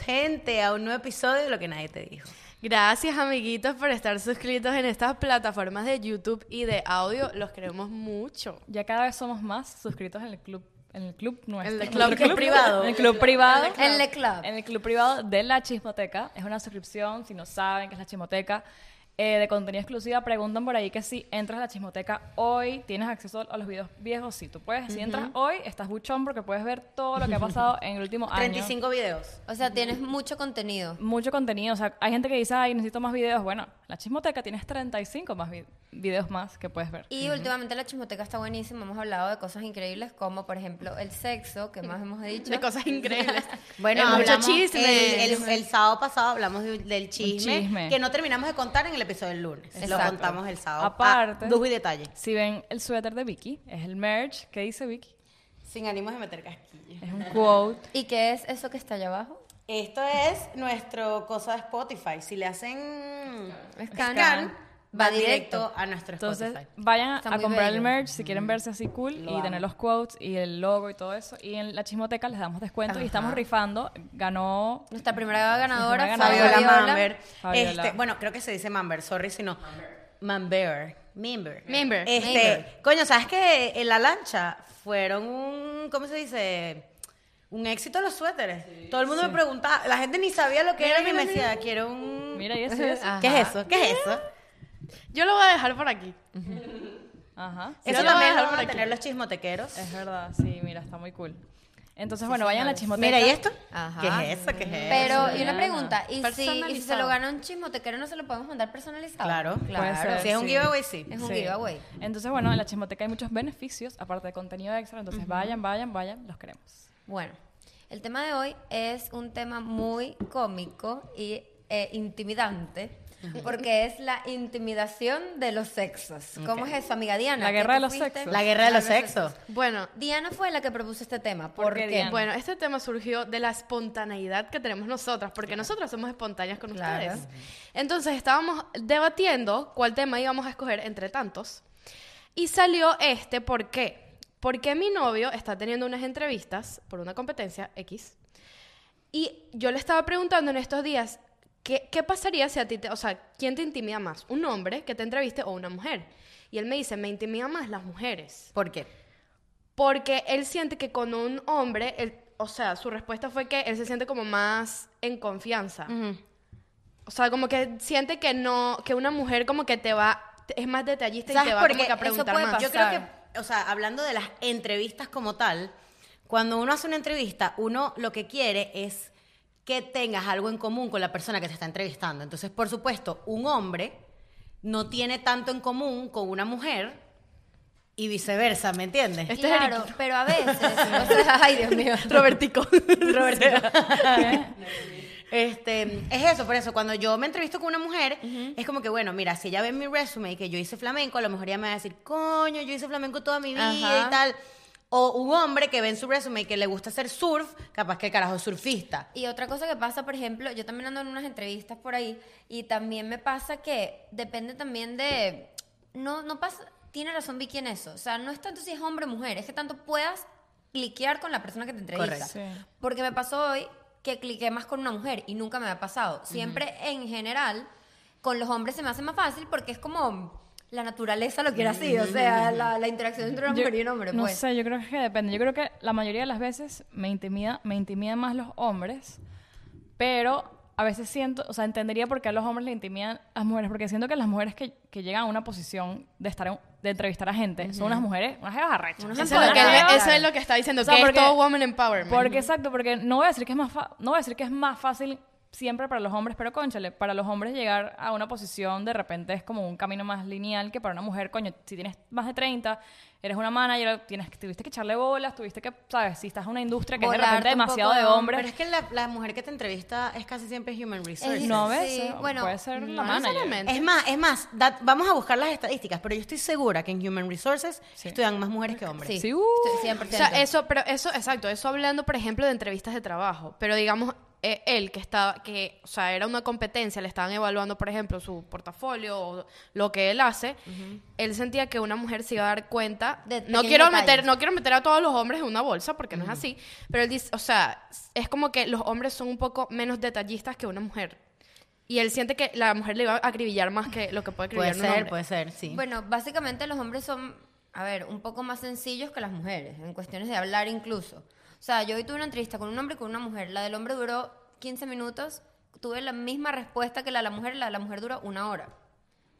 Gente, a un nuevo episodio de Lo que nadie te dijo. Gracias, amiguitos, por estar suscritos en estas plataformas de YouTube y de audio. Los queremos mucho. Ya cada vez somos más suscritos en el club, en el club nuestro. En el club privado. En el club privado. En el club. En el club privado de La Chismoteca. Es una suscripción, si no saben qué es La Chismoteca, eh, de contenido exclusiva. Preguntan por ahí que si entras a La Chismoteca hoy, tienes acceso a los videos viejos. Sí, tú puedes. Si entras hoy, estás buchón porque puedes ver todo lo que ha pasado en el último año. 35 videos. O sea, tienes mucho contenido. Mucho contenido. O sea, hay gente que dice, ay, necesito más videos. Bueno, La Chismoteca tienes 35 más vi- videos más que puedes ver. Y últimamente la chismoteca está buenísima. Hemos hablado de cosas increíbles como, por ejemplo, el sexo, que más hemos dicho. De cosas increíbles. Bueno, mucho hablamos- chisme. El, el- el sábado pasado hablamos de- del chisme, chisme. que no terminamos de contar en el episodio del lunes. Lo Exacto. contamos el sábado. Aparte- Ah, lujo y detalle. Si ven el suéter de Vicky, es el merch. ¿Qué dice Vicky? Sin ánimos de meter casquillo. Es un quote. ¿Y qué es eso que está allá abajo? Esto es nuestro cosa de Spotify. Si le hacen Scan, scan, va directo directo. a nuestro Entonces, Spotify. vayan Está a muy comprar el merch si quieren verse así cool Lo y amo. tener los quotes y el logo y todo eso. Y en la chismoteca les damos descuento y estamos rifando. Ganó Nuestra primera ganadora, Nuestra Fabiola, primera Fabiola Fabiola. Mamber. Fabiola. Este, bueno, creo que se dice Mamber, sorry si no. Mamber. Member. Member. Este, Member. coño, ¿sabes que en la lancha fueron un, ¿cómo se dice? Un éxito los suéteres. Todo el mundo me preguntaba, la gente ni sabía lo que era y me decía, quiero un... Mira, y eso. Ajá. ¿Qué es eso? ¿Qué es eso? Yo lo voy a dejar por aquí. Ajá. Sí, Eso lo voy a también dejar lo por van a aquí. tener los chismotequeros. Es verdad, sí, mira, está muy cool. Entonces, bueno, vayan a la chismoteca. Mira, ¿y esto? Ajá. ¿Qué es eso? ¿Qué es eso? Pero, y una pregunta, ¿y si, y si se lo gana un chismotequero, no se lo podemos mandar personalizado? Claro. Puede ser. Si es un sí. giveaway, sí. Es un Sí. giveaway. Entonces, bueno, en la chismoteca hay muchos beneficios, aparte de contenido extra. Entonces, vayan, vayan, vayan, los queremos. Bueno, el tema de hoy es un tema muy cómico y eh, intimidante, porque es la intimidación de los sexos. ¿Cómo es eso, amiga Diana? La ¿Qué guerra de los fuiste? sexos. La guerra de los sexos. Bueno, Diana fue la que propuso este tema. ¿Por ¿Por qué? Diana? bueno, este tema surgió de la espontaneidad que tenemos nosotras, porque nosotras somos espontáneas con Claro. ustedes. Entonces estábamos debatiendo cuál tema íbamos a escoger entre tantos. Y salió este, ¿por qué? Porque mi novio está teniendo unas entrevistas por una competencia X. Y yo le estaba preguntando en estos días, ¿qué, qué pasaría si a ti te, o sea, quién te intimida más? ¿Un hombre que te entreviste o una mujer? Y él me dice, me intimida más las mujeres. ¿Por qué? Porque él siente que con un hombre, él- o sea, su respuesta fue que él se siente como más en confianza. O sea, como que siente que no, que una mujer como que te va, es más detallista y ¿Sabes te va por como qué? que a Eso preguntar puede más. pasar. Yo creo que, o sea, hablando de las entrevistas como tal, cuando uno hace una entrevista, uno lo que quiere es que tengas algo en común con la persona que te está entrevistando. Entonces, por supuesto, un hombre no tiene tanto en común con una mujer y viceversa, ¿me entiendes? Este es claro, pero a veces, o sea, ay Dios mío. Robertico. Este, es eso, por eso, cuando yo me entrevisto con una mujer, es como que, bueno, mira, si ella ve mi resume y que yo hice flamenco, a lo mejor ella me va a decir, coño, yo hice flamenco toda mi vida Ajá. y tal. O un hombre que ve en su resume y que le gusta hacer surf, capaz que el carajo es surfista. Y otra cosa que pasa, por ejemplo, yo también ando en unas entrevistas por ahí y también me pasa que depende también de... No, no pasa... Tiene razón Vicky en eso. O sea, no es tanto si es hombre o mujer, es que tanto puedas cliquear con la persona que te entrevista. Correcto. Porque me pasó hoy que cliqué más con una mujer y nunca me ha pasado. Siempre en general, con los hombres se me hace más fácil porque es como... La naturaleza lo quiere así, o sea, la, la interacción entre una Yo- mujer y un hombre, no pues. sé, yo creo que depende. Yo creo que la mayoría de las veces me intimida, me intimidan más los hombres, pero a veces siento, o sea, entendería por qué a los hombres le intimidan a las mujeres, porque siento que las mujeres que, que llegan a una posición de estar en- de entrevistar a gente son unas mujeres, unas jevas arrechas. Unas Eso es, lo que, él- eso es lo que está diciendo, O sea, que porque- es todo woman empowerment. Porque exacto, porque no voy a decir que es más fa- no voy a decir que es más fácil siempre para los hombres, pero conchale, para los hombres llegar a una posición de repente es como un camino más lineal que para una mujer, coño, si tienes más de 30, eres una manager, tienes que tuviste que echarle bolas, tuviste que, sabes, si estás en una industria que es de repente demasiado de de hombre. hombres, Pero es que la, la mujer que te entrevista es casi siempre human resources. Es- no Sí, ves, bueno, puede ser la no manager. Es más, es más, vamos a buscar las estadísticas, pero yo estoy segura que en Human Resources Sí. estudian más mujeres que hombres. Sí, Sí, uh. estoy 100%. O sea, eso, pero eso, exacto, eso hablando, por ejemplo, de entrevistas de trabajo. Pero digamos, eh, él que estaba, que, o sea, era una competencia, le estaban evaluando, por ejemplo, su portafolio o lo que él hace, él sentía que una mujer se iba a dar cuenta. De no quiero meter, no quiero meter a todos los hombres en una bolsa porque no es así, pero él dice, o sea, es como que los hombres son un poco menos detallistas que una mujer. Y él siente que la mujer le iba a acribillar más que lo que puede Puede acribillar un ser, hombre. puede ser, sí. Bueno, básicamente los hombres son, a ver, un poco más sencillos que las mujeres, en cuestiones de hablar incluso. O sea, yo hoy tuve una entrevista con un hombre y con una mujer. La del hombre duró 15 minutos, tuve la misma respuesta que la de la mujer, la de la mujer duró una hora.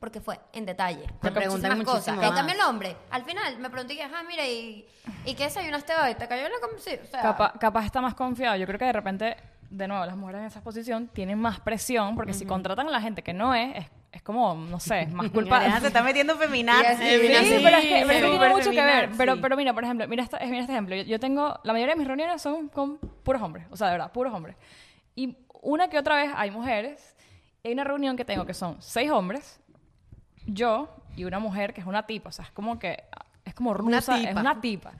Porque fue en detalle. con preguntan muchísimas cosas. En más. cambio el hombre, al final me pregunté, ajá, mira, ¿y, ¿y qué desayunaste hoy? ¿Te cayó la com- sí, o sea, Capa- capaz está más confiado. Yo creo que de repente, de nuevo, las mujeres en esa posición tienen más presión porque si contratan a la gente que no es, es, es como, no sé, más culpa. Se está metiendo feminazi. Sí, Sí, pero es que, pero es que tiene Súper mucho que ver. Pero, pero mira, por ejemplo, mira, esta- mira este ejemplo. Yo, yo tengo, la mayoría de mis reuniones son con puros hombres, o sea, de verdad, puros hombres. Y una que otra vez hay mujeres. Hay una reunión que tengo que son seis hombres, yo y una mujer que es una tipa, o sea, es como que es como Una rusa, es tipa. una tipa.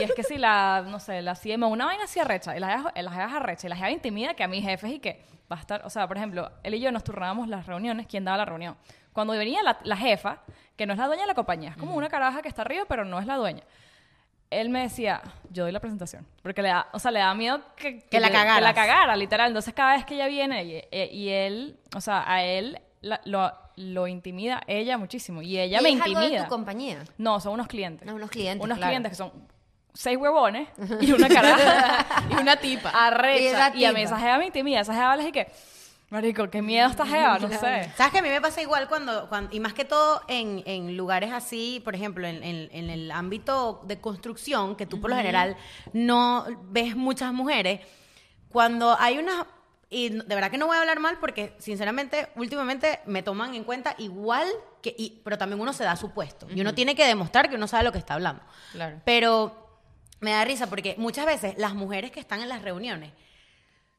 Y es que si la, no sé, la CMO, una vaina así arrecha, y la jeva- la jeva es arrecha, y la jeva intimida que a mis jefes y que va a estar, o sea, por ejemplo, él y yo nos turnábamos las reuniones, ¿quién daba la reunión? Cuando venía la, la jefa, que no es la dueña de la compañía, es como una caraja que está arriba, pero no es la dueña. Él me decía, yo doy la presentación, porque le da, o sea, le da miedo que, Que la Que la cagara, literal. Entonces, cada vez que ella viene, y, e- y él, o sea, a él la- lo, lo intimida ella muchísimo, y ella ¿y me es algo de intimida. tu compañía? No, son unos clientes. No, unos clientes, Unos claro. clientes que son seis huevones y una caraja Y una tipa. arrecha. Y Y, a mí esa jeva me intimida. Esa jeva les que, marico, qué miedo esta jeva, no sé. ¿Sabes que a mí me pasa igual cuando, cuando y más que todo en, en lugares así, por ejemplo, en, en- en el ámbito de construcción, que tú por lo general no ves muchas mujeres, cuando hay una... Y de verdad que no voy a hablar mal porque, sinceramente, últimamente me toman en cuenta igual que... y- pero también uno se da su puesto. Y uno tiene que demostrar que uno sabe lo que está hablando. Claro. Pero me da risa porque muchas veces las mujeres que están en las reuniones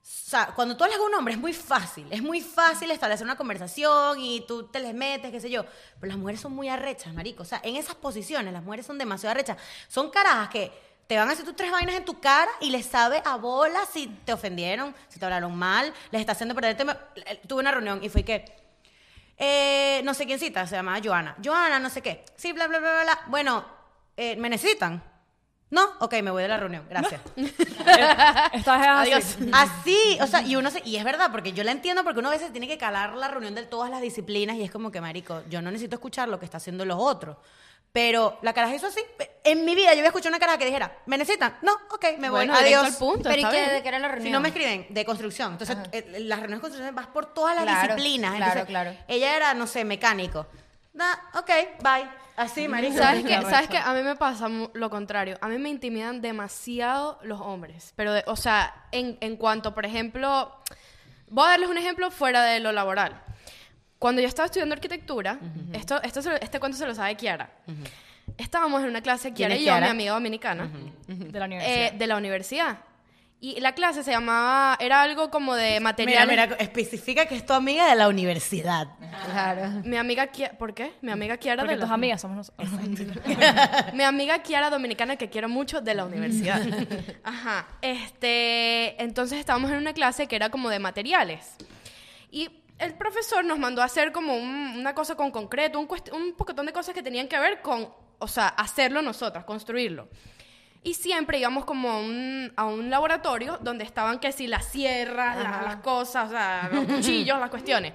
o sea, cuando tú hablas con un hombre es muy fácil, es muy fácil establecer una conversación y tú te les metes, qué sé yo. Pero las mujeres son muy arrechas, marico. O sea, en esas posiciones las mujeres son demasiado arrechas. Son carajas que te van a hacer tus tres vainas en tu cara y les sabe a bola si te ofendieron, si te hablaron mal, les está haciendo perder el tema. Eh, Tuve una reunión y fue que, eh, no sé quién cita, se llamaba Joana. Joana, no sé qué. Sí, bla, bla, bla, bla, bla. Bueno, eh, ¿me necesitan? No, ok, me voy de la reunión, gracias. Así. Adiós. Así, o sea, y uno se, y es verdad, porque yo la entiendo porque uno a veces tiene que calar la reunión de todas las disciplinas y es como que, marico, yo no necesito escuchar lo que está haciendo los otros. Pero la caraja hizo así. En mi vida yo había escuchado una caraja que dijera, ¿me necesitan? No, ok, me voy, Bueno, directo adiós. al punto, Pero ¿y está qué, bien. de qué era la reunión? Si no me escriben, de construcción. Entonces, eh, las reuniones de construcción vas por todas las Claro, disciplinas. claro, Entonces, claro. Ella era, no sé, mecánico. Da, ok, bye. Así, marico. ¿Sabes qué? ¿Sabes qué? A mí me pasa mu- lo contrario. A mí me intimidan demasiado los hombres. Pero, de- o sea, en, en cuanto, por ejemplo, voy a darles un ejemplo fuera de lo laboral. Cuando yo estaba estudiando arquitectura, esto, esto se lo- este cuento se lo sabe Kiara. Estábamos en una clase, ¿Quién Kiara y yo, Kiara? mi amiga dominicana, de la eh, universidad. de la universidad. Y la clase se llamaba, era algo como de Mira, materiales. mira, especifica que es tu amiga de la universidad. Claro. Mi amiga Kiara, ¿por qué? Mi amiga Kiara Porque de tus la- amigas somos nosotros. Mi amiga Kiara Dominicana, que quiero mucho, de la universidad. Ajá. Este, entonces estábamos en una clase que era como de materiales. Y el profesor nos mandó a hacer como un- una cosa con concreto, un, un poquetón de cosas que tenían que ver con, o sea, hacerlo nosotras, construirlo. Y siempre íbamos como a un, a un laboratorio donde estaban que si las sierras, las, las cosas, o sea, los cuchillos, las cuestiones.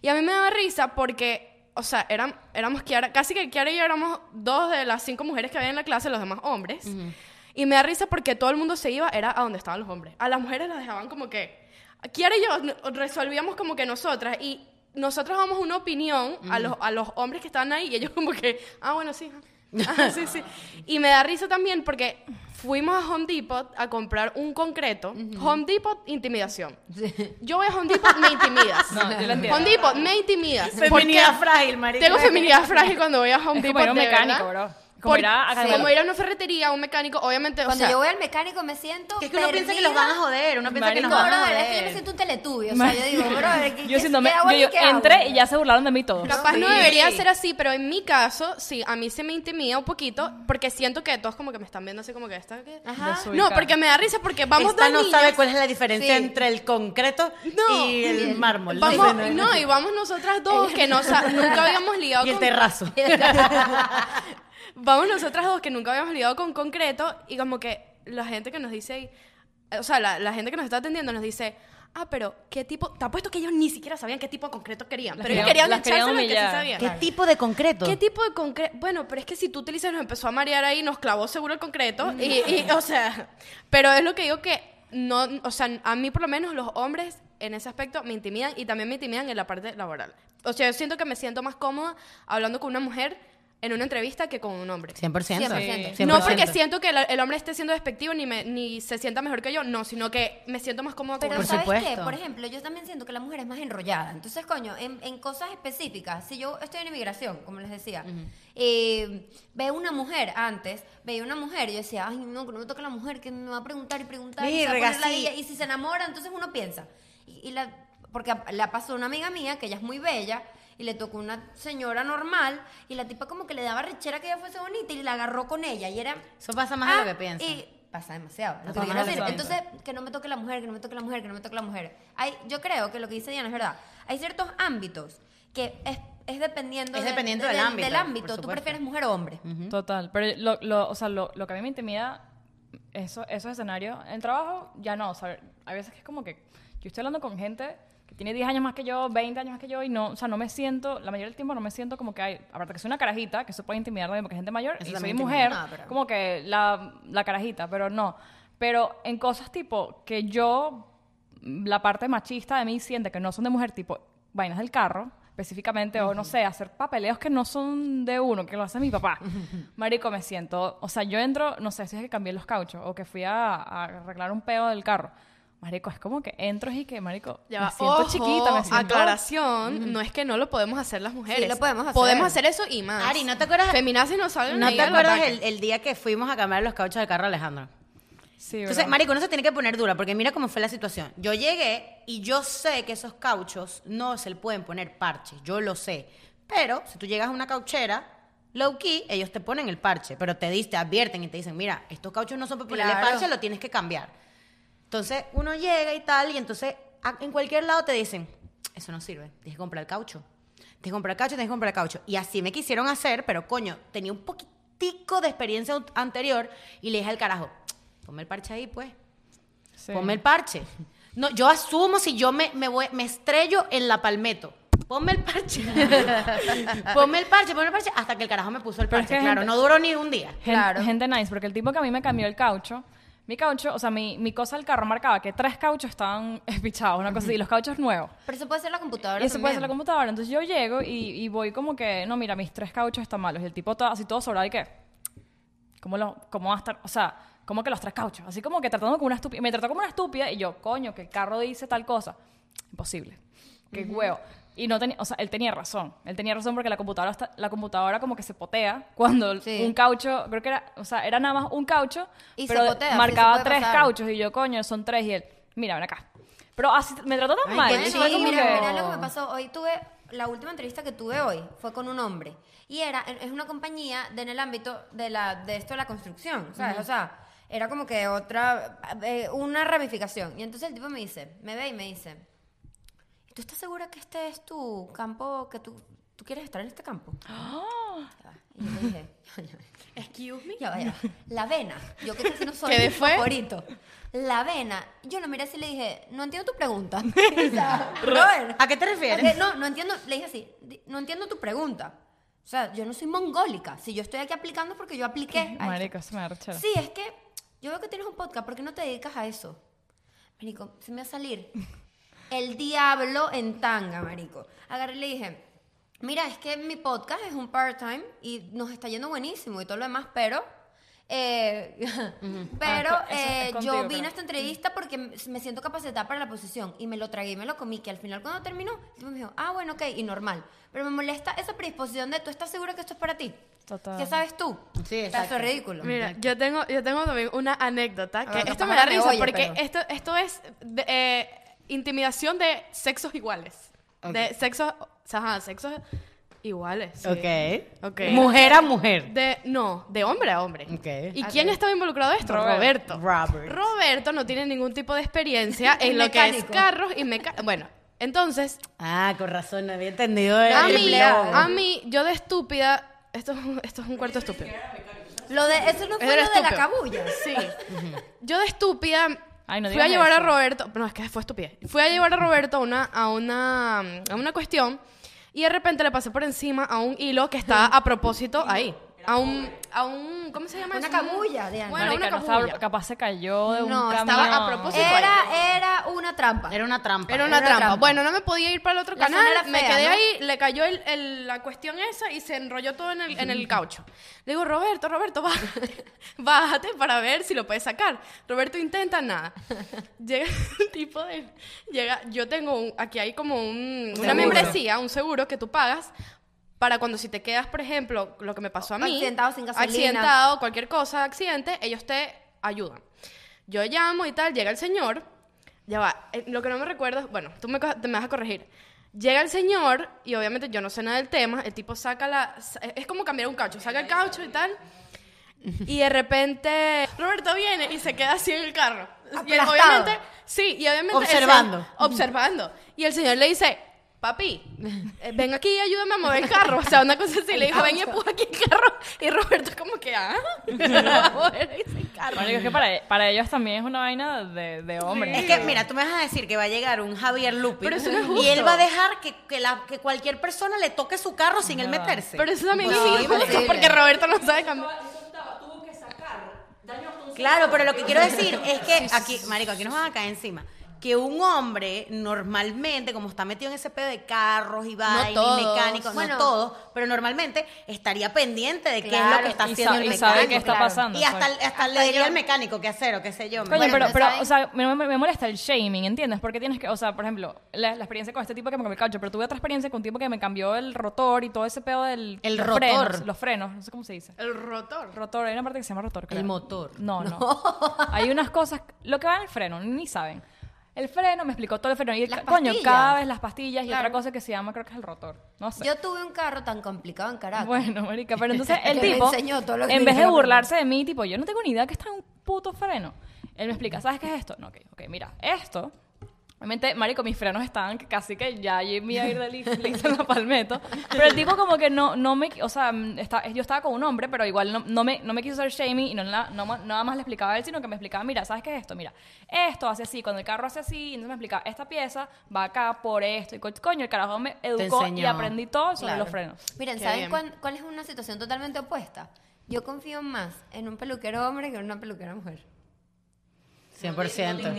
Y a mí me daba risa porque, o sea, eran, éramos Kiara, casi que Kiara y yo éramos dos de las cinco mujeres que había en la clase, los demás hombres. Y me da risa porque todo el mundo se iba, era a donde estaban los hombres. A las mujeres las dejaban como que... Kiara y yo resolvíamos como que nosotras y nosotros damos una opinión a, los, a los hombres que estaban ahí y ellos como que, ah, bueno, sí. sí, sí. Y me da risa también porque fuimos a Home Depot a comprar un concreto. Home Depot, intimidación. Yo voy a Home Depot, me intimidas. No, yo lo entiendo. Home Depot, me intimidas. Feminidad frágil, marico. Tengo feminidad frágil cuando voy a Home Es Depot. como de mecánico, verdad. bro. Como Por- ir a- a como ir a una ferretería, a un mecánico, obviamente, o Cuando sea, yo voy al mecánico me siento Que es que uno piensa que los van a joder, uno piensa que nos No, van a brother, es que yo me joder. siento un teletubio. O sea, yo digo, brother, ¿qué, Yo siento, qué me- hago yo, aquí? yo ¿Qué hago? entré y ya se burlaron de mí todos. Capaz no Sí. debería ser así, pero en mi caso, sí, a mí se me intimida un poquito porque siento que todos como que me están viendo así como que esta que... No, porque me da risa porque vamos Esta dos no niñas. sabe cuál es la diferencia Sí. entre el concreto No. y el mármol. Vamos, no, y vamos nosotras dos que no nunca habíamos lidiado Y el con terrazo. Vamos nosotras dos que nunca habíamos lidiado con concreto y como que la gente que nos dice, o sea, la, la gente que nos está atendiendo nos dice, ah, pero ¿qué tipo? Te apuesto que ellos ni siquiera sabían qué tipo de concreto querían, Las pero ellos querían- querían echárselo que sí sabían. ¿Qué tipo de concreto? ¿Qué tipo de concreto? Bueno, pero es que si tú utilizas nos empezó a marear ahí, nos clavó seguro el concreto y, y, o sea, pero es lo que digo que no, o sea, a mí por lo menos los hombres en ese aspecto me intimidan y también me intimidan en la parte laboral. O sea, yo siento que me siento más cómoda hablando con una mujer en una entrevista que con un hombre. 100%. 100%. No 100%. porque siento que el, el hombre esté siendo despectivo ni, me- ni se sienta mejor que yo, no, sino que me siento más cómoda con Pero hombre. ¿sabes qué? supuesto. Por ejemplo, yo también siento que la mujer es más enrollada. Entonces, coño, en, en cosas específicas, si yo estoy en inmigración, como les decía, eh, veo una mujer antes, veía una mujer y yo decía, ay, no, que no me toque la mujer, que me va a preguntar y preguntar. y, se va a y si se enamora, entonces uno piensa. Y, y la, porque la pasó una amiga mía, que ella es muy bella, y le tocó una señora normal, y la tipa como que le daba rechera que ella fuese bonita, y la agarró con ella, y era... Eso pasa más de lo Ah, que piensas. Y pasa demasiado. lo Pasa que más quiero de lo decir. que Entonces, que no me toque la mujer, que no me toque la mujer, que no me toque la mujer. Hay, yo creo que lo que dice Diana es verdad. Hay ciertos ámbitos que es, es dependiendo, Es de- dependiendo de- del ámbito, Del ámbito. Tú prefieres mujer o hombre. Total, pero lo, lo- o sea, lo, lo que a mí me intimida, eso, esos escenarios, en trabajo ya no, o sea, hay veces que es como que yo estoy hablando con gente que tiene 10 años más que yo, 20 años más que yo, y no, o sea, no me siento, la mayoría del tiempo no me siento como que hay, aparte que soy una carajita, que eso puede intimidar también porque es gente mayor, Eso y soy mujer, pero- como que la, la carajita, pero no. Pero en cosas tipo que yo, la parte machista de mí siente que no son de mujer, tipo vainas del carro, específicamente, o no sé, hacer papeleos que no son de uno, que lo hace mi papá. Marico, me siento, o sea, yo entro, no sé si es que cambié los cauchos o que fui a, a arreglar un peo del carro. Marico, es como que entro y que, marico, Ya me va. siento Ojo, chiquita, me siento... aclaración, no es que no lo podemos hacer las mujeres. Sí, lo podemos hacer. Podemos hacer eso y más. Ari, ¿no te acuerdas? Feminazis no salen ¿No te acuerdas el, el día que fuimos a cambiar los cauchos del carro de Alejandro? Sí, Entonces, ¿verdad? marico, no se tiene que poner dura, porque mira cómo fue la situación. Yo llegué y yo sé que esos cauchos no se le pueden poner parches, yo lo sé. Pero si tú llegas a una cauchera, low key, ellos te ponen el parche, pero te, te advierten y te dicen, mira, estos cauchos no son para ponerle Claro. parche, lo tienes que cambiar. Entonces, uno llega y tal, y entonces en cualquier lado te dicen, eso no sirve, tienes que comprar el caucho. Tienes que comprar el caucho, tienes que comprar el caucho. Y así me quisieron hacer, pero coño, tenía un poquitico de experiencia an- anterior y le dije al carajo, ponme el parche ahí, pues. Sí. Ponme el parche. No, yo asumo si yo me, me, voy, me estrello en la palmeto. Ponme el parche. ponme el parche, ponme el parche, hasta que el carajo me puso el parche. claro, gente- no duró ni un día. Gen- Claro. Gente nice, porque el tipo que a mí me cambió el caucho, mi caucho, o sea, mi, mi cosa del carro marcaba que tres cauchos estaban pichados, una cosa así, y los cauchos nuevos. Pero eso puede ser la computadora Y eso puede ser la computadora. Entonces yo llego y, y voy como que, no, mira, mis tres cauchos están malos. Y el tipo todo, así todo sobrado y qué. ¿Cómo, lo, ¿Cómo va a estar? O sea, ¿cómo que los tres cauchos? Así como que tratando como una estúpida. Me trató como una estúpida y yo, coño, que el carro dice tal cosa. Imposible. Qué huevo. Y no tenía, o sea, él tenía razón. Él tenía razón porque la computadora, está- la computadora como que se potea cuando Sí. un caucho, creo que era, o sea, era nada más un caucho, Y se pero potea, sí, marcaba se tres pasar. cauchos y yo, coño, son tres y él, mira, ven acá. Pero así me trató tan Ay, mal. y como mira, que- mira lo que me pasó. Hoy tuve, la última entrevista que tuve hoy fue con un hombre. Y era, es una compañía de, en el ámbito de, la, de esto de la construcción, ¿sabes? O sea, era como que otra, eh, una ramificación. Y entonces el tipo me dice, me ve y me dice, ¿tú estás segura que este es tu campo, que tú, tú quieres estar en este campo? Va. Y yo le dije, Excuse me. ya va, ya va. La avena. Yo que casi no soy ¿Qué de mi fue? favorito. La avena. Yo lo miré así y le dije, no entiendo tu pregunta. O sea, brother. ¿A qué te refieres? No, no entiendo, le dije así, di- no entiendo tu pregunta. O sea, yo no soy mongólica. Si yo estoy aquí aplicando es porque yo apliqué. a esto. Marico, eso me. Sí, es que yo veo que tienes un podcast, ¿por qué no te dedicas a eso? Marico, se me va a salir el diablo en tanga, marico. Agarré y le dije, mira, es que mi podcast es un part-time y nos está yendo buenísimo y todo lo demás, pero Eh, pero Ah, eso es eh, contigo, yo vine creo. a esta entrevista porque me siento capacitada para la posición y me lo tragué y me lo comí, que al final cuando terminó, me dijo, ah, bueno, ok, y normal. Pero me molesta esa predisposición de, ¿tú estás segura que esto es para ti? Total. ¿Qué sabes tú? Sí, Eso exacto. es ridículo. Mira, yo tengo, yo tengo también una anécdota que Ah, esto me da risa oye, porque pero- esto, esto es de, eh, intimidación de sexos iguales. De sexos, o sea, ajá, sexos iguales. sí. Ok. Ok. Mujer a mujer. De, no, de hombre a hombre. Ok. ¿Y quién estaba involucrado en esto? Roberto. Roberto. Robert. Roberto no tiene ningún tipo de experiencia en lo que es Mecánico. carros y mecánica. Bueno, entonces, Ah, con razón, no había entendido a el mí, flow. a mí, yo de estúpida, esto, es un- esto es un cuarto estúpido. Lo de, eso no fue Era lo de la estúpido. cabulla. Sí. Yo de estúpida Ay, no fui a llevar a eso. Roberto, no, es que fue estúpida. Fui a llevar a Roberto a una, a una, a una cuestión y de repente le pasé por encima a un hilo que estaba a propósito ahí. A un, a un, ¿cómo se llama Una eso? Un- cabulla, Diana. Bueno, Marica, una no estaba- capaz se cayó de un No, camión. estaba a propósito. Era, era una trampa. Era una trampa. Era una Era trampa. trampa. Bueno, no me podía ir para el otro La canal. zona era me fea, quedé ¿no? ahí, le cayó el- el- la cuestión esa y se enrolló todo en el, en el caucho. Le digo, Roberto, Roberto, bájate, bájate para ver si lo puedes sacar. Roberto intenta nada. Llega el tipo de. Llega, yo tengo un, aquí hay como un, una seguro. membresía, un seguro que tú pagas. Para cuando si te quedas, por ejemplo, lo que me pasó a mí. Accidentado sin gasolina. Accidentado, cualquier cosa, accidente, ellos te ayudan. Yo llamo y tal, llega el señor, ya va, eh, lo que no me recuerdo, bueno, tú me, te me vas a corregir. Llega el señor y obviamente yo no sé nada del tema, el tipo saca la, sa- es como cambiar un caucho, saca el caucho y tal. Y de repente Roberto viene y se queda así en el carro. Y Aplastado. obviamente, sí, y obviamente Observando. señor- observando. Y el señor le dice, papi, eh, ven aquí y ayúdame a mover el carro. O sea, una cosa así. Le dijo, ven y empuja aquí el carro. Y Roberto como que, ah, no va a mover ese carro. Marico, es que para, para ellos también es una vaina de, de hombres. Es que, mira, tú me vas a decir que va a llegar un Javier Lupi Pero eso no es y justo. él va a dejar que, que, la- que cualquier persona le toque su carro sin él meterse. Pero eso también No, es injusto porque Roberto no sabe cambiar. Claro, pero lo que quiero decir es que aquí, marico, aquí nos van a caer encima. Que un hombre normalmente, como está metido en ese pedo de carros y vainas, y todos. mecánicos, Bueno. no todo, pero normalmente estaría pendiente de qué es lo que está y haciendo el y mecánico. sabe qué está claro. pasando. Y hasta, hasta le diría yo- al mecánico qué hacer o qué sé yo. Coño, Bueno, pero, o sea, me, me- me molesta el shaming, ¿entiendes? Porque tienes que, o sea, por ejemplo, la, la experiencia con este tipo que me cambió el caucho, pero tuve otra experiencia con un tipo que me cambió el rotor y todo ese pedo del... El los rotor. frenos, los frenos, no sé cómo se dice. El rotor. Rotor, hay una parte que se llama rotor, creo. El motor. No, no. Hay unas cosas, lo que va en el freno, ni saben. El freno, me explicó todo el freno. Y, coño, cada vez las pastillas y otra cosa que se llama, creo que es el rotor. No sé. Yo tuve un carro tan complicado en Caracas. Bueno, marica, pero entonces el tipo, en vez de burlarse de mí, tipo, yo no tengo ni idea que está en un puto freno. Él me explica, ¿sabes qué es esto? No, ok, ok, mira, esto... Obviamente, marico, mis frenos estaban que casi que ya yo me iba a ir de lis- lisa en la palmeto. Pero el tipo como que no, no me... O sea, mm, está- yo estaba con un hombre, pero igual no, no me, no me quiso hacer shaming y no, la- no ma- nada más le explicaba a él, sino que me explicaba, mira, ¿sabes qué es esto? Mira, esto hace así, cuando el carro hace así, entonces me explicaba, esta pieza va acá por esto. Y co- coño, el carajo me educó y aprendí todo sobre Claro. los frenos. Miren, Qué ¿saben cuál es una situación totalmente opuesta? Yo confío más en un peluquero hombre que en una peluquera mujer. 100%.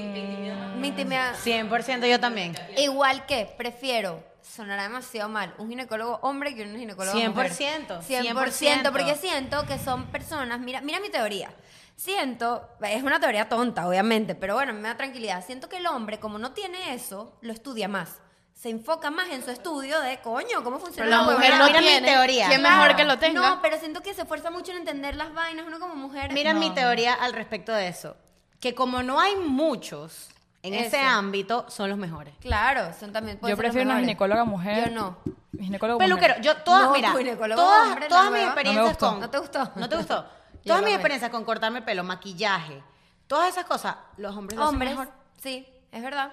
Mi intimidad. 100% yo también. Igual que prefiero, sonará demasiado mal, un ginecólogo hombre que un ginecólogo mujer. 100%, 100%, porque siento que son personas, mira, mira mi teoría. Siento, es una teoría tonta, obviamente, pero bueno, me da tranquilidad. Siento que el hombre, como no tiene eso, lo estudia más. Se enfoca más en su estudio de, coño, ¿cómo funciona Pero la mujer lo mira mi tiene. teoría. ¿Quién mejor que lo tenga? No, pero siento que se esfuerza mucho en entender las vainas, uno como mujer. Mira no. mi teoría al respecto de eso. Que como no hay muchos en ese ámbito, son los mejores. Claro, son también Yo prefiero una ginecóloga mujer. Yo no. Ginecólogo Peluquero, mujer. yo todas, No, mira, todas, hombre, todas mis experiencias No me gustó. con... ¿No te gustó? ¿No te gustó? Todas mis experiencias con cortarme pelo, maquillaje, todas esas cosas, los hombres lo hacen Hombres, mejor. sí, es verdad.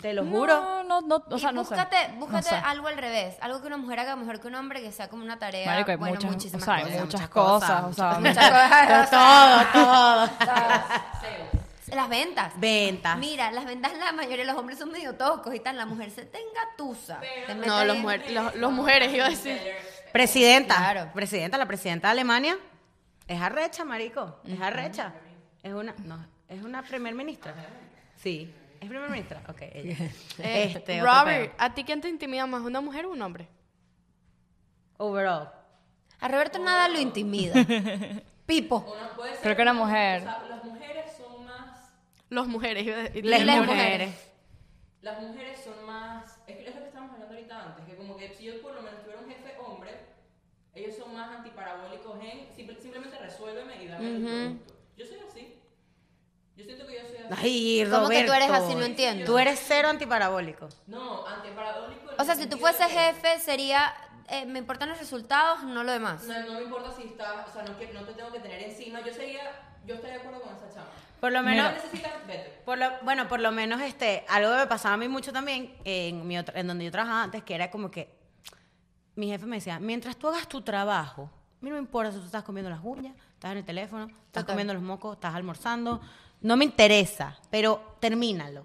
Te lo juro. No, no, no, o y sea, no sé. búscate, No búscate sé. algo al revés, algo que una mujer haga mejor que un hombre, que sea como una tarea, Marico, hay bueno, muchas, muchísimas o sea, hay cosas. muchas, cosas, o sea, Muchas cosas. todo, todo. Las ventas. Ventas. Mira, las ventas, la mayoría de los hombres son medio tocos y tal. La mujer se tenga tusa. te No, los, mujer- los, los mujeres, iba a decir. Presidenta. Claro. Presidenta, la presidenta de Alemania es arrecha, marico. Es arrecha. Es una, no, es una primer ministra. Sí. ¿Es primer ministra? Ok, ella. Eh, este, otro Robert. ¿a ti quién te intimida más, una mujer o un hombre? Overall. A Roberto nada lo intimida. Pipo. Una puede ser- Creo que una mujer. o sea, las mujeres son más Los mujeres. Les Las mujeres. las mujeres son más es que es lo que estamos hablando ahorita antes que como que si yo por lo menos tuviera un jefe hombre ellos son más antiparabólicos en simple- simplemente resuélveme y dame el producto yo soy así yo siento que yo soy así Ay, ¿Cómo que tú eres Roberto. así? No entiendo. Tú eres cero antiparabólico. no antiparabólico O sea, si tú fueses jefe, sería. eh, me importan los resultados, no lo demás. no, no me importa si estás o sea no, no te tengo que tener encima yo sería yo estaría de acuerdo con esa chama Por lo si menos, no necesitas vete por lo, bueno, por lo menos este, algo que me pasaba a mí mucho también en, mi otra- en donde yo trabajaba antes, que era como que mi jefe me decía, mientras tú hagas tu trabajo, a mí no me importa si tú estás comiendo las uñas, estás en el teléfono, estás Total. comiendo los mocos, estás almorzando, no me interesa, pero termínalo.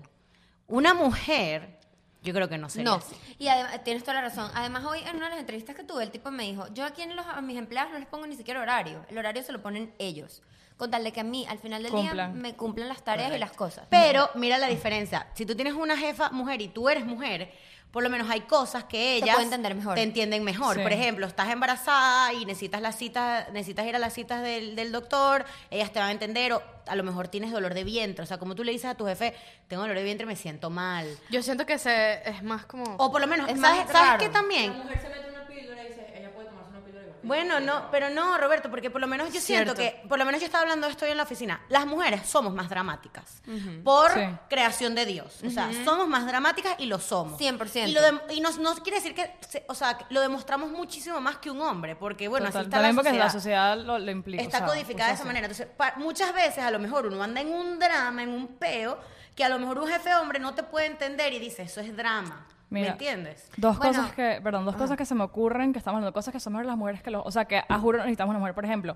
Una mujer, yo creo que no sería No, así. y además, tienes toda la razón. Además, hoy en una de las entrevistas que tuve, el tipo me dijo, yo aquí en los, a mis empleados no les pongo ni siquiera horario, el horario se lo ponen ellos, con tal de que a mí, al final del día, me cumplan las tareas y las cosas. Pero mira la diferencia. Si tú tienes una jefa mujer y tú eres mujer, por lo menos hay cosas que ellas entender mejor. te entienden mejor. Sí. Por ejemplo, estás embarazada y necesitas las citas, necesitas ir a las citas del, del doctor, ellas te van a entender o a lo mejor tienes dolor de vientre, o sea, como tú le dices a tu jefe, tengo dolor de vientre, me siento mal. Yo siento que se, es más como... O por lo menos, Es ¿sabes, más ¿sabes qué la también? mujer se mete una píldora y dice ella puede tomarse una píldora igual que yo. Bueno, no, pero no, Roberto, porque por lo menos yo siento que, por lo menos yo estaba hablando de esto hoy en la oficina, las mujeres somos más dramáticas por Sí. creación de Dios. O sea, somos más dramáticas y lo somos. 100%. Y, lo y no, no quiere decir que, se- o sea, lo demostramos muchísimo más que un hombre, porque bueno, Total, así está también la porque sociedad. la sociedad lo, lo implica. Está o sea, codificada de esa manera. Entonces, pa- muchas veces a lo mejor uno anda en un drama, en un peo, que a lo mejor un jefe hombre no te puede entender y dice, eso es drama. ¿Me entiendes? Dos Bueno. cosas que, perdón, dos cosas que se me ocurren, que estamos hablando, cosas que son mejor las mujeres que los, o sea, que a juro necesitamos una mujer, por ejemplo.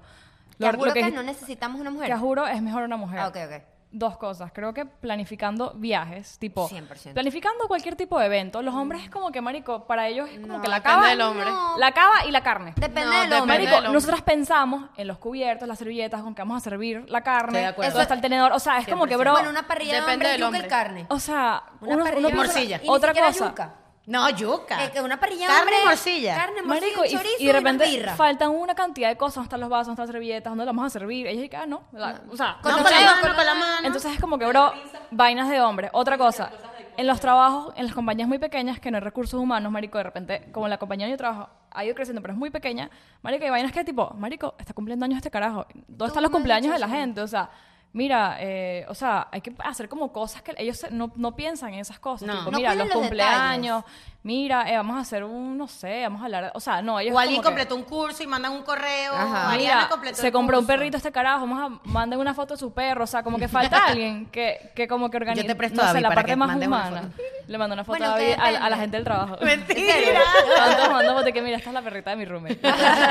Lo- juro lo que, que, no necesitamos una mujer. que a juro es mejor una mujer. Ah, ok, ok. Dos cosas, creo que planificando viajes, tipo, 100%. planificando cualquier tipo de evento, los hombres es como que, marico, para ellos es como No, que la depende cava, del hombre. la cava y la carne. Depende No, del hombre. del Marico, hombre. nosotras pensamos en los cubiertos, las servilletas, con que vamos a servir la carne, Estoy de está el tenedor, o sea, es como que, bro, Bueno, una parrilla de Depende hombre, del yuca y hombre. carne. o sea, Una uno, parrilla piensa- Morcilla. Y otra cosa. yuca. No, yuca. Eh, que una parrilla Carne hombre, y morcilla. Carne, morcilla, Marico, y, chorizo y de una repente birra. faltan una cantidad de cosas, ¿dónde están los vasos, dónde están las servilletas, dónde las vamos a servir? Ellos dicen, ah, no, la- o sea, Con no, con la mano, con con la mano. entonces es como que, bro, vainas de hombre. Otra cosa, en los trabajos, en las compañías muy pequeñas, que no hay recursos humanos, marico, de repente, como la compañía donde yo trabajo ha ido creciendo, pero es muy pequeña, marico, hay vainas que tipo, marico, está cumpliendo años este carajo. ¿Dónde están los cumpleaños de la gente? O sea, mira, eh, o sea, hay que hacer como cosas que ellos se- no, no piensan en esas cosas. No. Tipo, No mira, los los cumpleaños, mira, eh, vamos a hacer un, no sé, vamos a hablar, o sea, no, ellos O alguien que- completó un curso y mandan un correo. Ajá. Mira, completó se el compró un perrito este carajo, vamos a manden una foto de su perro, o sea, como que falta alguien que, que como que organice, Yo te presto no a sé, la para parte que más humana. Le mando una foto Bueno, a, David, a, a la gente del trabajo. Mentira. Ando mandando foto que mira, esta es la perrita de mi roommate.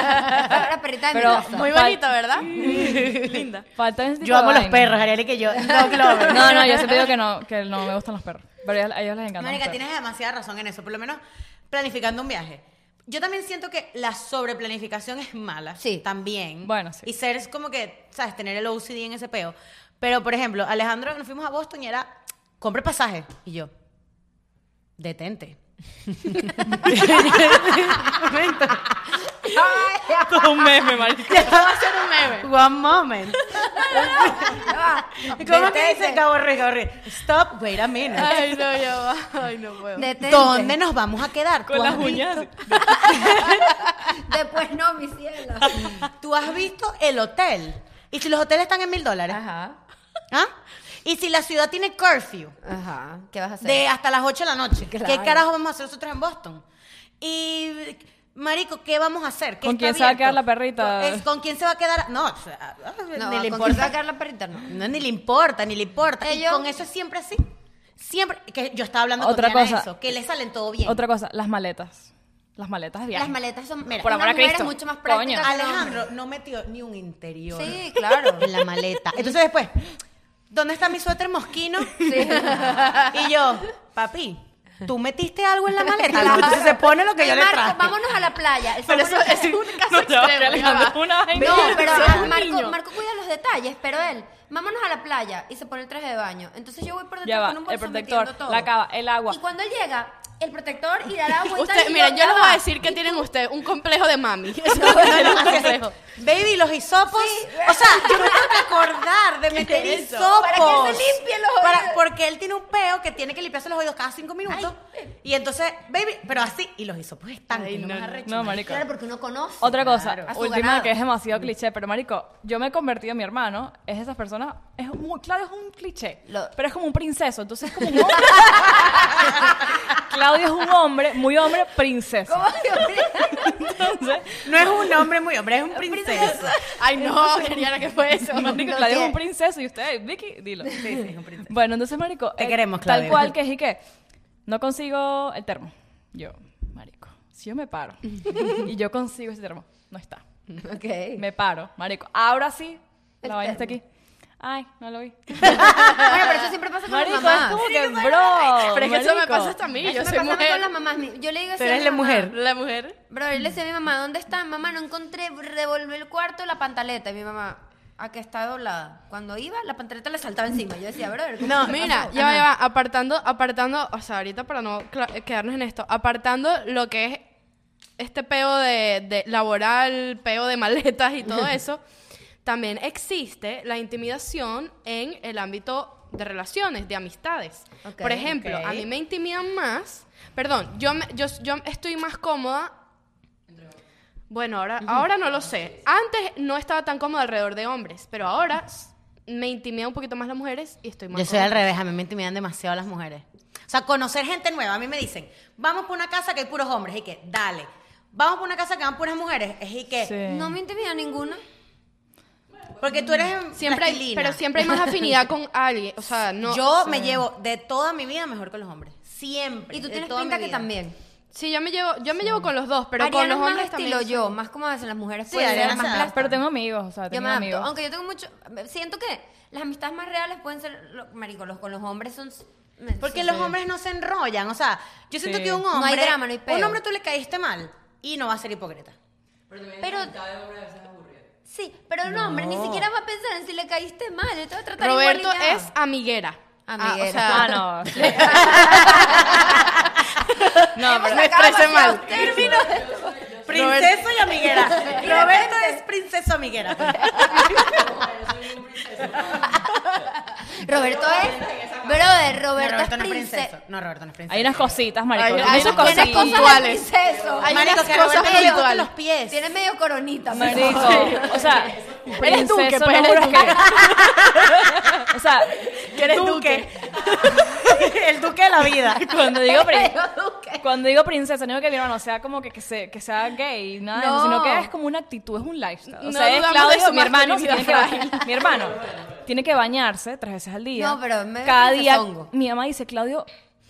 La perrita de Pero- mi. Muy bonito, ¿verdad? Linda. Falta Yo amo de los perros, Ariel, y que yo. No, Clover. No, no, yo siempre digo que no, que no me gustan los perros. Pero a ellos, a ellos les encantan Mónica, los perros. tienes demasiada razón en eso. Por lo menos planificando un viaje. Yo también siento que la sobreplanificación es mala. Sí. También. Bueno, sí. Y ser es como que, ¿sabes? Tener el OCD en ese peo. Pero, por ejemplo, Alejandro, nos fuimos a Boston y era, compre pasaje. Y yo, detente. Todo un meme, marico. Ya va a ser un meme. One moment. ¿Cómo que dice Cabo Rey, Cabo Rey? Stop, wait a minute. Ay, no, ya va. Ay, no puedo. Detente. ¿Dónde nos vamos a quedar? Con ¿Tú las uñas. Después no, mi cielo. Tú has visto el hotel. ¿Y si los hoteles están en mil dólares? Ajá. ¿Ah? ¿Y si la ciudad tiene curfew? Ajá. ¿Qué vas a hacer? De hasta las 8 de la noche. ¿Qué carajo vamos a hacer nosotros en Boston? Y, Marico, ¿qué vamos a hacer? ¿Qué ¿Con quién se va a quedar la perrita? Es- ¿Con quién se va a quedar? No, o sea, no, ni le ¿con quién importa. se va a quedar la perrita? No. No, ni le importa, ni le importa. Ellos- Y con eso es siempre así. Siempre. Que yo estaba hablando Otra con cosa. eso. Que le salen todo bien. Otra cosa, las maletas. Las maletas de viaje. Las maletas son Mira, por amor a Cristo. mucho más Coño. práctica que el hombre. Alejandro no metió ni un interior. Sí, claro. En la maleta. Entonces después, ¿dónde está mi suéter mosquino? Y yo, papi, ¿tú metiste algo en la maleta? Entonces se pone lo que yo le Marco, traje. vámonos a la playa. Pero eso pone- es un caso No, extremo. una vaina. No, pero ah, Marco. Marco cuida los detalles, pero él, vámonos a la playa y se pone el traje de baño. Entonces yo voy por detrás Ya va, con un el bolso protector, metiendo todo. la cava, el agua. Y cuando él llega, el protector y dará vuelta. Usted, y miren, yo les voy a decir que tienen ustedes un complejo de mami. Eso es un complejo. Baby, los hisopos. O sea, yo me tengo que acordar de meter es hisopos. Para que se limpien los Para- oídos. porque él tiene un peo que tiene que limpiarse los oídos cada cinco minutos. Y entonces, baby, pero así. Y los hisopos están. Ay, no, no, me no. marico. Claro, porque uno conoce. Otra cosa, su última ganado. que es demasiado cliché, pero marico, yo me he convertido en mi hermano, es esas personas, es muy, claro, es un cliché, Lo- pero es como un princeso, entonces es como un hombre. Claudio es un hombre, muy hombre, princeso. Entonces, No es un hombre muy hombre, es un princeso. Ay, no, Mariana, ¿qué fue eso? marico, Claudio es un princeso y usted, Vicky, dilo. Sí, sí, es un princeso. Bueno, entonces, marico, Te eh, queremos, Tal Claudia. cual que es y que no consigo el termo. Yo, marico, si yo me paro y yo consigo ese termo, no está. Ok. Me paro, marico. Ahora sí, la vaina está aquí. Ay, no lo vi. Bueno, pero eso siempre pasa con Marico, las mamás. es como que, bro. Pero es que eso me marico. pasa hasta a mí, Eso yo me soy pasa mujer. con las mamás. Yo le digo así Pero a es mi la mamá. mujer. La mujer. Bro, yo le decía a mi mamá, ¿dónde está? Mamá, no encontré, revolví el cuarto, la pantaleta. Y mi mamá, ¿a qué está doblada? Cuando iba, la pantaleta le saltaba encima. Yo decía, bro, ¿cómo No, te mira, pasó? ya va, ya va, apartando, apartando, o sea, ahorita para no cla- quedarnos en esto, apartando lo que es este peo de, de laboral, peo de maletas y todo eso, también existe la intimidación en el ámbito de relaciones, de amistades. Por ejemplo, a mí me intimidan más, perdón, yo, me- yo, yo estoy más cómoda bueno, ahora, ahora no lo sé. Antes no estaba tan cómoda alrededor de hombres, pero ahora me intimida un poquito más las mujeres y estoy más Yo soy al revés, a mí me intimidan demasiado las mujeres. O sea, conocer gente nueva. A mí me dicen, vamos por una casa que hay puros hombres. Y que, dale. Vamos por una casa que van puras mujeres. Es y que, Sí. No me intimida ninguna. Porque tú eres Siempre hay, pero siempre hay más afinidad con alguien. O sea, no. Yo sí. me llevo de toda mi vida mejor con los hombres. Siempre. Y tú tienes pinta que también. Sí, yo me llevo, yo me llevo con los dos, pero Ariana con los es más hombres estilo también. yo, más como hacen las mujeres. Sí, pueden ser Ariana más plásticas. Pero tengo amigos, o sea, Yo tengo me adapto. amigos. Aunque yo tengo mucho. Siento que las amistades más reales pueden ser. lo- Marico, los, con los hombres son. Porque sí, los sí. hombres no se enrollan. O sea, yo siento Sí. que un No hombre. hay drama, no hay. Un hombre tú le caíste mal y no va a ser hipócrita. Pero también Pero- Sí, pero el hombre ni siquiera va a pensar en si le caíste mal. Él te va a tratar Roberto igual y ya. es amiguera. Amiguera. Ah, o sea, Ah, no. no, pero me expresé mal. términos. Princeso y amiguera. Roberto es princeso amiguera. Roberto es. Brother, No, Roberto, Roberto no es es princeso. princeso. No, Roberto no es princeso. Hay unas cositas, marico. Hay- unas cosas puntuales. Hay Marico, unas que cosas puntuales. los pies. Tiene medio coronita. Marico, o sea, Eres tú que princeso pues, no eres que- O sea, eres duque. El duque de la vida. cuando digo, prin- Duque. cuando digo princesa, no digo que mi hermano sea como que, que, se- que sea gay, nada No. sino que es como una actitud, es un lifestyle. O No sea, es Claudio, su mi hermano, tiene que mi hermano tiene que bañarse tres veces al día. No, pero me- cada día mi mamá dice, Claudio,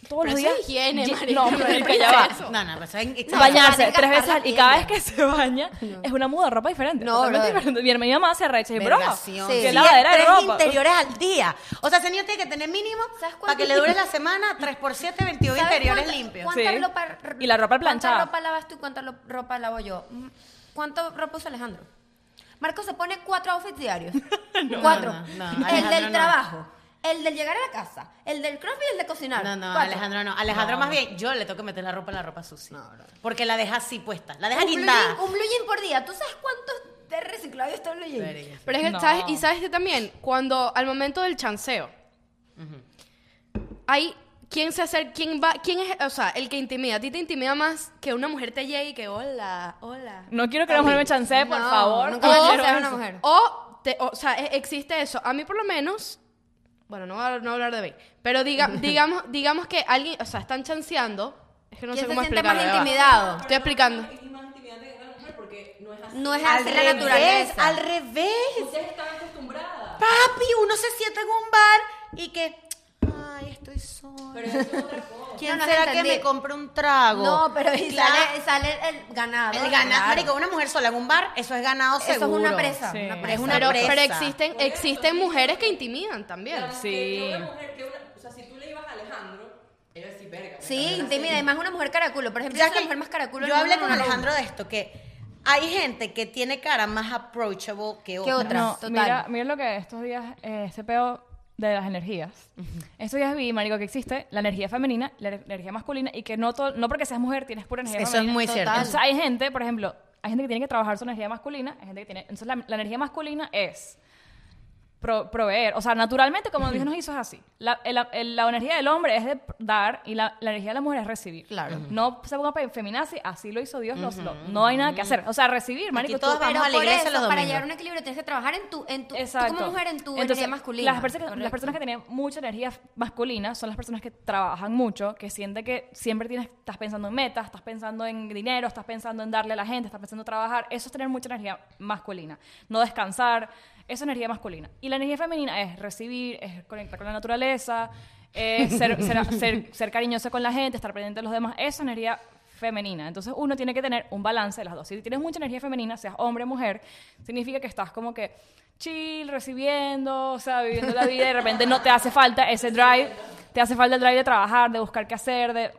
todos Pero los eso días es higiene, ye- marica, No, no es marica, ya va. princeso. No, no, pero eso es No, bañarse que tres veces al- y cada vez que se baña es una muda de ropa diferente. No, totalmente brother. diferente. Mi, mi mamá se arrecha y bro. Sí. que Sí, lavadera de tres ropa. interiores al día. O sea, ese niño tiene que tener mínimo ¿Sabes para que le dure la semana 3 por 7, 21 ¿Sabes interiores cuánta- limpios. ¿Cuánta Sí. ropa, Y la ropa planchada. ¿Cuánta ropa lavas tú y cuánta ropa lavo yo? Mm, ¿Cuánto ropa usa Alejandro? Marco se pone cuatro outfits diarios. cuatro. no, no, el del no. trabajo, el del llegar a la casa, el del crossfit y el de cocinar. No, no, Cuatro. Alejandro no. Alejandro más bien, yo le tengo que meter la ropa en la ropa sucia. porque la deja así puesta. La deja guindada. un blue jean por día. ¿Tú sabes cuántos de reciclado está el blue jean? Pero es que, No. ¿sabes? Y sabes que también, cuando al momento del chanceo, hay quién se hace, quién va, quién es, o sea, el que intimida. A ti te intimida más que una mujer te llegue y que hola, hola. No quiero que la mujer me chancee, por No, favor. nunca me a eso. una mujer. O, te- o sea, e- existe eso. A mí por lo menos, bueno, no voy a, no voy a hablar de mí, pero diga, digamos, digamos que alguien, o sea, están chanceando. Es que no ¿Quién sé se cómo siente explicarlo. más ya va. intimidado? Estoy explicando. Es más intimidante que una mujer porque no es así. No es Al así la revés, naturaleza. al revés. Ustedes están acostumbradas. Papi, uno se sienta en un bar y que. Pero eso es otra cosa. ¿Quién No, no será que me compre un trago? No, pero y Claro. sale, sale el ganado. El ganado, claro. marico, una mujer sola en un bar, eso es ganado Eso es seguro. una presa. Sí. Una presa. Es una Pero, presa. pero existen, existen mujeres que intimidan también. Sí. Que una mujer, que una, o sea, si tú le ibas a Alejandro, ella sí, verga. Sí, intimida. Y más una mujer caraculo. Por ejemplo, Ya yo la que mujer más caraculo. yo hablé con no, no, no. Alejandro de esto, que hay gente que tiene cara más approachable que otra. otra? No, total. mira, mira lo que estos días, eh, este peo de las energías. Estos días vi, marico, que existe la energía femenina, la er- energía masculina, y que no, todo, no porque seas mujer tienes pura energía Eso es muy cierto. Entonces hay gente, por ejemplo, hay gente que tiene que trabajar su energía masculina, hay gente que tiene... Entonces la, la energía masculina es pro- proveer. O sea, naturalmente, como Dios nos hizo, es así. La, el- el- la energía del hombre es de dar y la, la energía de la mujer es recibir. Claro. No se ponga a feminazi, así lo hizo Dios, no, lo- no hay nada que hacer. O sea, recibir, marico. todos tú- vamos a la iglesia eso, los para llegar a un equilibrio tienes que trabajar en tu, en tu, tú Exacto. como mujer en tu Entonces, energía masculina. Las, perso- las personas que tienen mucha energía masculina son las personas que trabajan mucho, que sienten que siempre tienes, estás pensando en metas, estás pensando en dinero, estás pensando en darle a la gente, estás pensando en trabajar. Eso es tener mucha energía masculina. No descansar, eso es energía masculina. Y la energía femenina es recibir, es conectar con la naturaleza, es ser, ser, ser, cariñosa con la gente, estar pendiente de los demás. Eso es energía femenina. Entonces uno tiene que tener un balance de las dos. Si tienes mucha energía femenina, seas hombre o mujer, significa que estás como que chill, recibiendo, o sea, viviendo la vida y de repente no te hace falta ese drive, te hace falta el drive de trabajar, de buscar qué hacer, de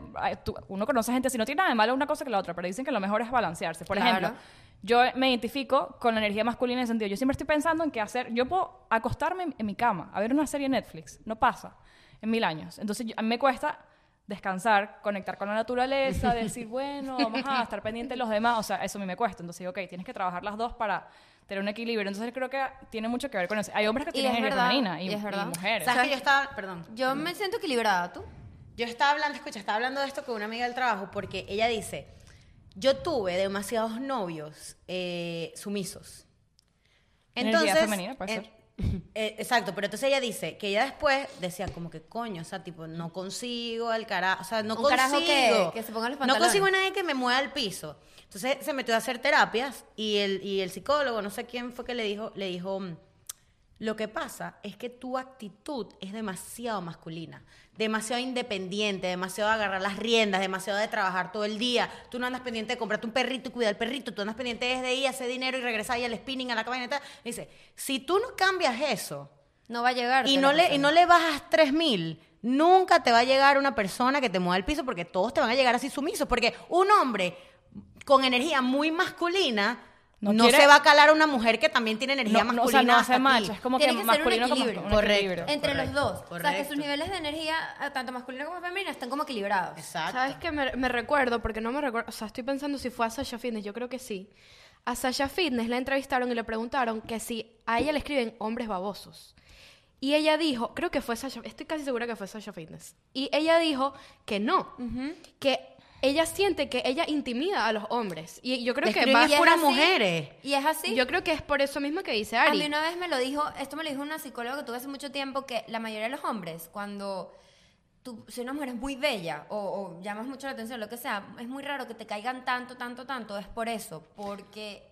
tú- uno conoce gente, si no tiene nada de malo una cosa que la otra, pero dicen que lo mejor es balancearse. Por Claro. ejemplo, yo me identifico con la energía masculina en el sentido, yo siempre estoy pensando en qué hacer, yo puedo acostarme en, en mi cama a ver una serie en Netflix, no pasa en mil años. Entonces yo- a mí me cuesta descansar, conectar con la naturaleza, decir, bueno, vamos a estar pendientes de los demás, o sea, eso a mí me cuesta. Entonces ok, tienes que trabajar las dos para tener un equilibrio. Entonces creo que tiene mucho que ver con eso. Hay hombres que Y tienen energía femenina y, y es y verdad. mujeres. ¿Sabes que yo estaba, perdón, Yo me siento equilibrada, ¿tú? yo estaba hablando, escucha, estaba hablando de esto con una amiga del trabajo porque ella dice, yo tuve demasiados novios eh, sumisos. Energía femenina, puede ser. eh, exacto, pero entonces ella dice que ella después decía como que coño, o sea, tipo, no consigo el carajo, o sea, no Un consigo. que- que se ponga los No pantalones. consigo a nadie que me mueva al piso. Entonces se metió a hacer terapias y el, y el psicólogo, no sé quién fue que le dijo, le dijo, "Mm, lo que pasa es que tu actitud es demasiado masculina, demasiado independiente, demasiado de agarrar las riendas, demasiado de trabajar todo el día. Tú no andas pendiente de comprarte un perrito y cuidar al perrito, tú andas pendiente desde ir, hacer dinero y regresar y al spinning, a la cabaña y tal. Dice, si tú no cambias eso No va a llegar. y no, le, y no le bajas 3 mil, nunca te va a llegar una persona que te mueva al piso porque todos te van a llegar así sumisos. Porque un hombre con energía muy masculina no, No quiere- se va a calar a una mujer que también tiene energía No, no, o masculina. sea, no hace aquí. es como Tiene que que ser un masculino como equilibrio. un Correcto. equilibrio. Entre los Correcto, dos. O sea, que correcto. sus niveles de energía, eh, tanto masculina como femenina, están como equilibrados. Exacto. ¿Sabes qué? Me, me recuerdo, porque no me recuerdo, o sea, estoy pensando si fue a Sasha Fitness, yo creo que sí. A Sasha Fitness la entrevistaron y le preguntaron que si a ella le escriben hombres babosos. Y ella dijo, creo que fue Sasha, estoy casi segura que fue Sasha Fitness. Y ella dijo que no, que ella siente que ella intimida a los hombres. Y yo creo Le que es puras mujeres. Y es así. Yo creo que es por eso mismo que dice A Ari. mí una vez me lo dijo, esto me lo dijo una psicóloga que tuve hace mucho tiempo, que la mayoría de los hombres, cuando tú, si una mujer es muy bella o, o llamas mucho la atención, lo que sea, es muy raro que te caigan tanto, tanto, tanto. Es por eso, porque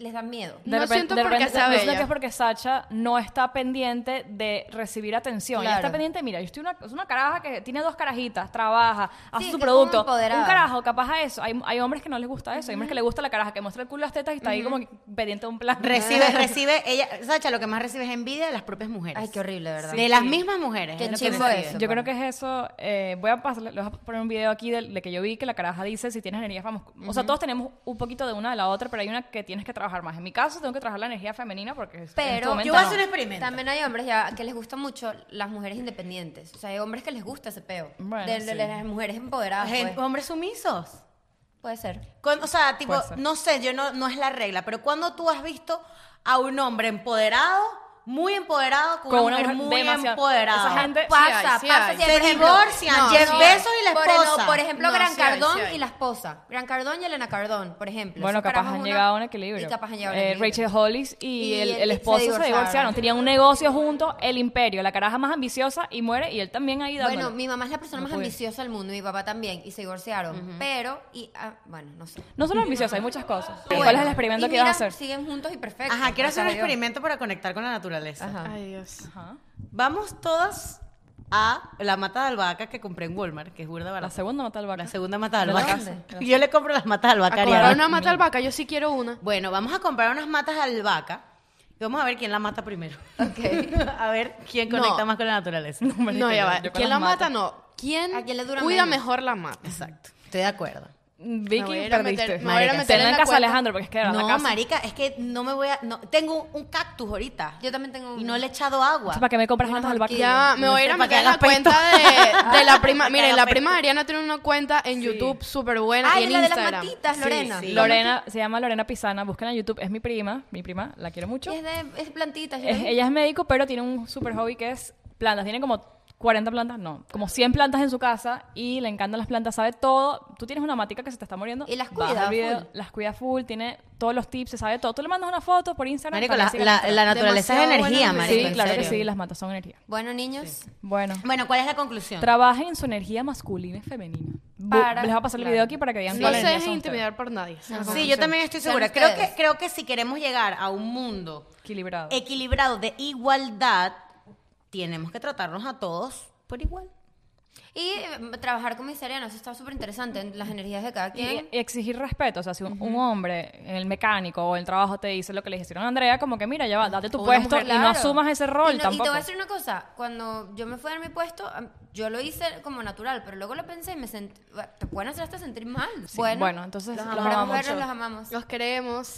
les dan miedo. No siento porque repente- sea yo siento bella. que es porque Sacha no está pendiente de recibir atención. Ella Claro. está pendiente, mira, yo estoy una, es una caraja que tiene dos carajitas, trabaja, hace Sí, su producto. Un carajo, capaz a eso. Hay, hay hombres que no les gusta eso. Hay hombres que les gusta la caraja que muestra el culo las tetas y está ahí como que pendiente de un plan. Recibe, recibe, ella, Sacha, lo que más recibe es envidia de las propias mujeres. Ay, qué horrible, ¿verdad? De las mismas mujeres. Qué es eso. Yo creo que es eso. eh, voy a pasarle, les voy a poner un video aquí de, de que yo vi que la caraja dice si tienes energía famosa. O sea, todos tenemos un poquito de una de la otra, pero hay una que tienes que trabajar más. En mi caso, tengo que trabajar la energía femenina porque en este Pero momento Yo voy a no. hacer un experimento. También hay hombres ya que les gusta mucho las mujeres independientes. O sea, hay hombres que les gusta ese peo. Bueno, de, las mujeres empoderadas. Pues. hombres sumisos. Puede ser. Con- o sea, tipo, no sé, yo no, no es la regla, pero cuando tú has visto a un hombre empoderado, muy empoderado, con, Con una mujer mujer muy demasiado- empoderada. esa gente- Pasa, Sí hay, sí pasa. sí, Se por ejemplo- divorcian, Jeff Bezos y la por, esposa. por ejemplo, No, Gran Cardón hay. y la esposa. Gran Cardón y Elena Cardón, por ejemplo. Bueno, capaz han una- llegado a un equilibrio. Y capaz han llegado a un Eh, equilibrio. Rachel Hollis y, Y el, el- el se esposo se divorciaron. Tenían un negocio juntos, el imperio. La caraja más ambiciosa y muere y él también ahí dándole. Bueno, mi mamá es la persona No más pude. ambiciosa del mundo y mi papá también. Y se divorciaron. Pero, y, ah, bueno, no sé. No solo ambiciosa, hay muchas cosas. ¿Cuál es el experimento que ibas a hacer? Siguen juntos y perfectos. Ajá, quiero hacer un experimento para conectar con la naturaleza. Ajá. Ay, Dios. Ajá. Vamos todas a la mata de albahaca que compré en Walmart, que es burda La barata. segunda mata al vaca. La segunda mata de ¿De la albahaca. Yo le compro las matas de albahaca. A comprar una mata albahaca, yo sí quiero una. Bueno, vamos a comprar unas matas de albahaca y vamos a ver quién la mata primero. a ver quién No. conecta más con la naturaleza. No, ya va. ¿Quién la mata? No. ¿Quién, ¿A quién le dura cuida menos? mejor la mata? Exacto. Estoy de acuerdo. Vicky, voy a ir a perdiste. meter- me voy a ir a meter en la casa. Alejandro, porque es que No, casa- marica, es que no me voy a... No, tengo un, un cactus ahorita. Yo también tengo Y uno. no le he echado agua. ¿Para qué me compras plantas al vaca? Ya, me No voy a ir a meter en la cuenta de, de la prima. Miren, la prima Adriana tiene una cuenta en YouTube súper buena Ay, y en la de las matitas, Lorena. sí. Lorena, se llama Lorena Pisana, busquen en YouTube, es mi prima, mi prima, la quiero mucho. Y es de es plantitas. Es- ella es médico, pero tiene un super hobby que es plantas. Tiene como 40 plantas, no, como 100 plantas en su casa y le encantan las plantas, sabe todo. Tú tienes una matica que se te está muriendo. Y las cuida video, full. Las cuida full, tiene todos los tips, se sabe todo. Tú le mandas una foto por Instagram. Marico, la, naturaleza es energía, marico. Sí, en claro que sí, las matas son energía. Bueno, niños. Bueno, Bueno, ¿cuál es la conclusión? trabajen en su energía masculina y femenina. Para- les voy a pasar el video aquí para que vean No cuál se dejen intimidar por nadie. Sí, yo también estoy segura. Creo que, creo que si queremos llegar a un mundo. Equilibrado. equilibrado de igualdad, tenemos que tratarnos a todos por igual. Y eh, trabajar con mis arianos, eso está súper interesante. en Las energías de cada Y, quien. y exigir respeto. O sea, si un, un hombre en el mecánico o el trabajo te dice lo que le dijeron a Andrea, como que mira, ya va, date tu Una puesto mujer, y no Claro. asumas ese rol y, no- y tampoco. te voy a decir una cosa, cuando yo me fui a dar mi puesto, yo lo hice como natural, pero luego lo pensé y me sentí, te pueden hacer hasta sentir mal. bueno, bueno, entonces los los amamos, mujeres los amamos. Los queremos.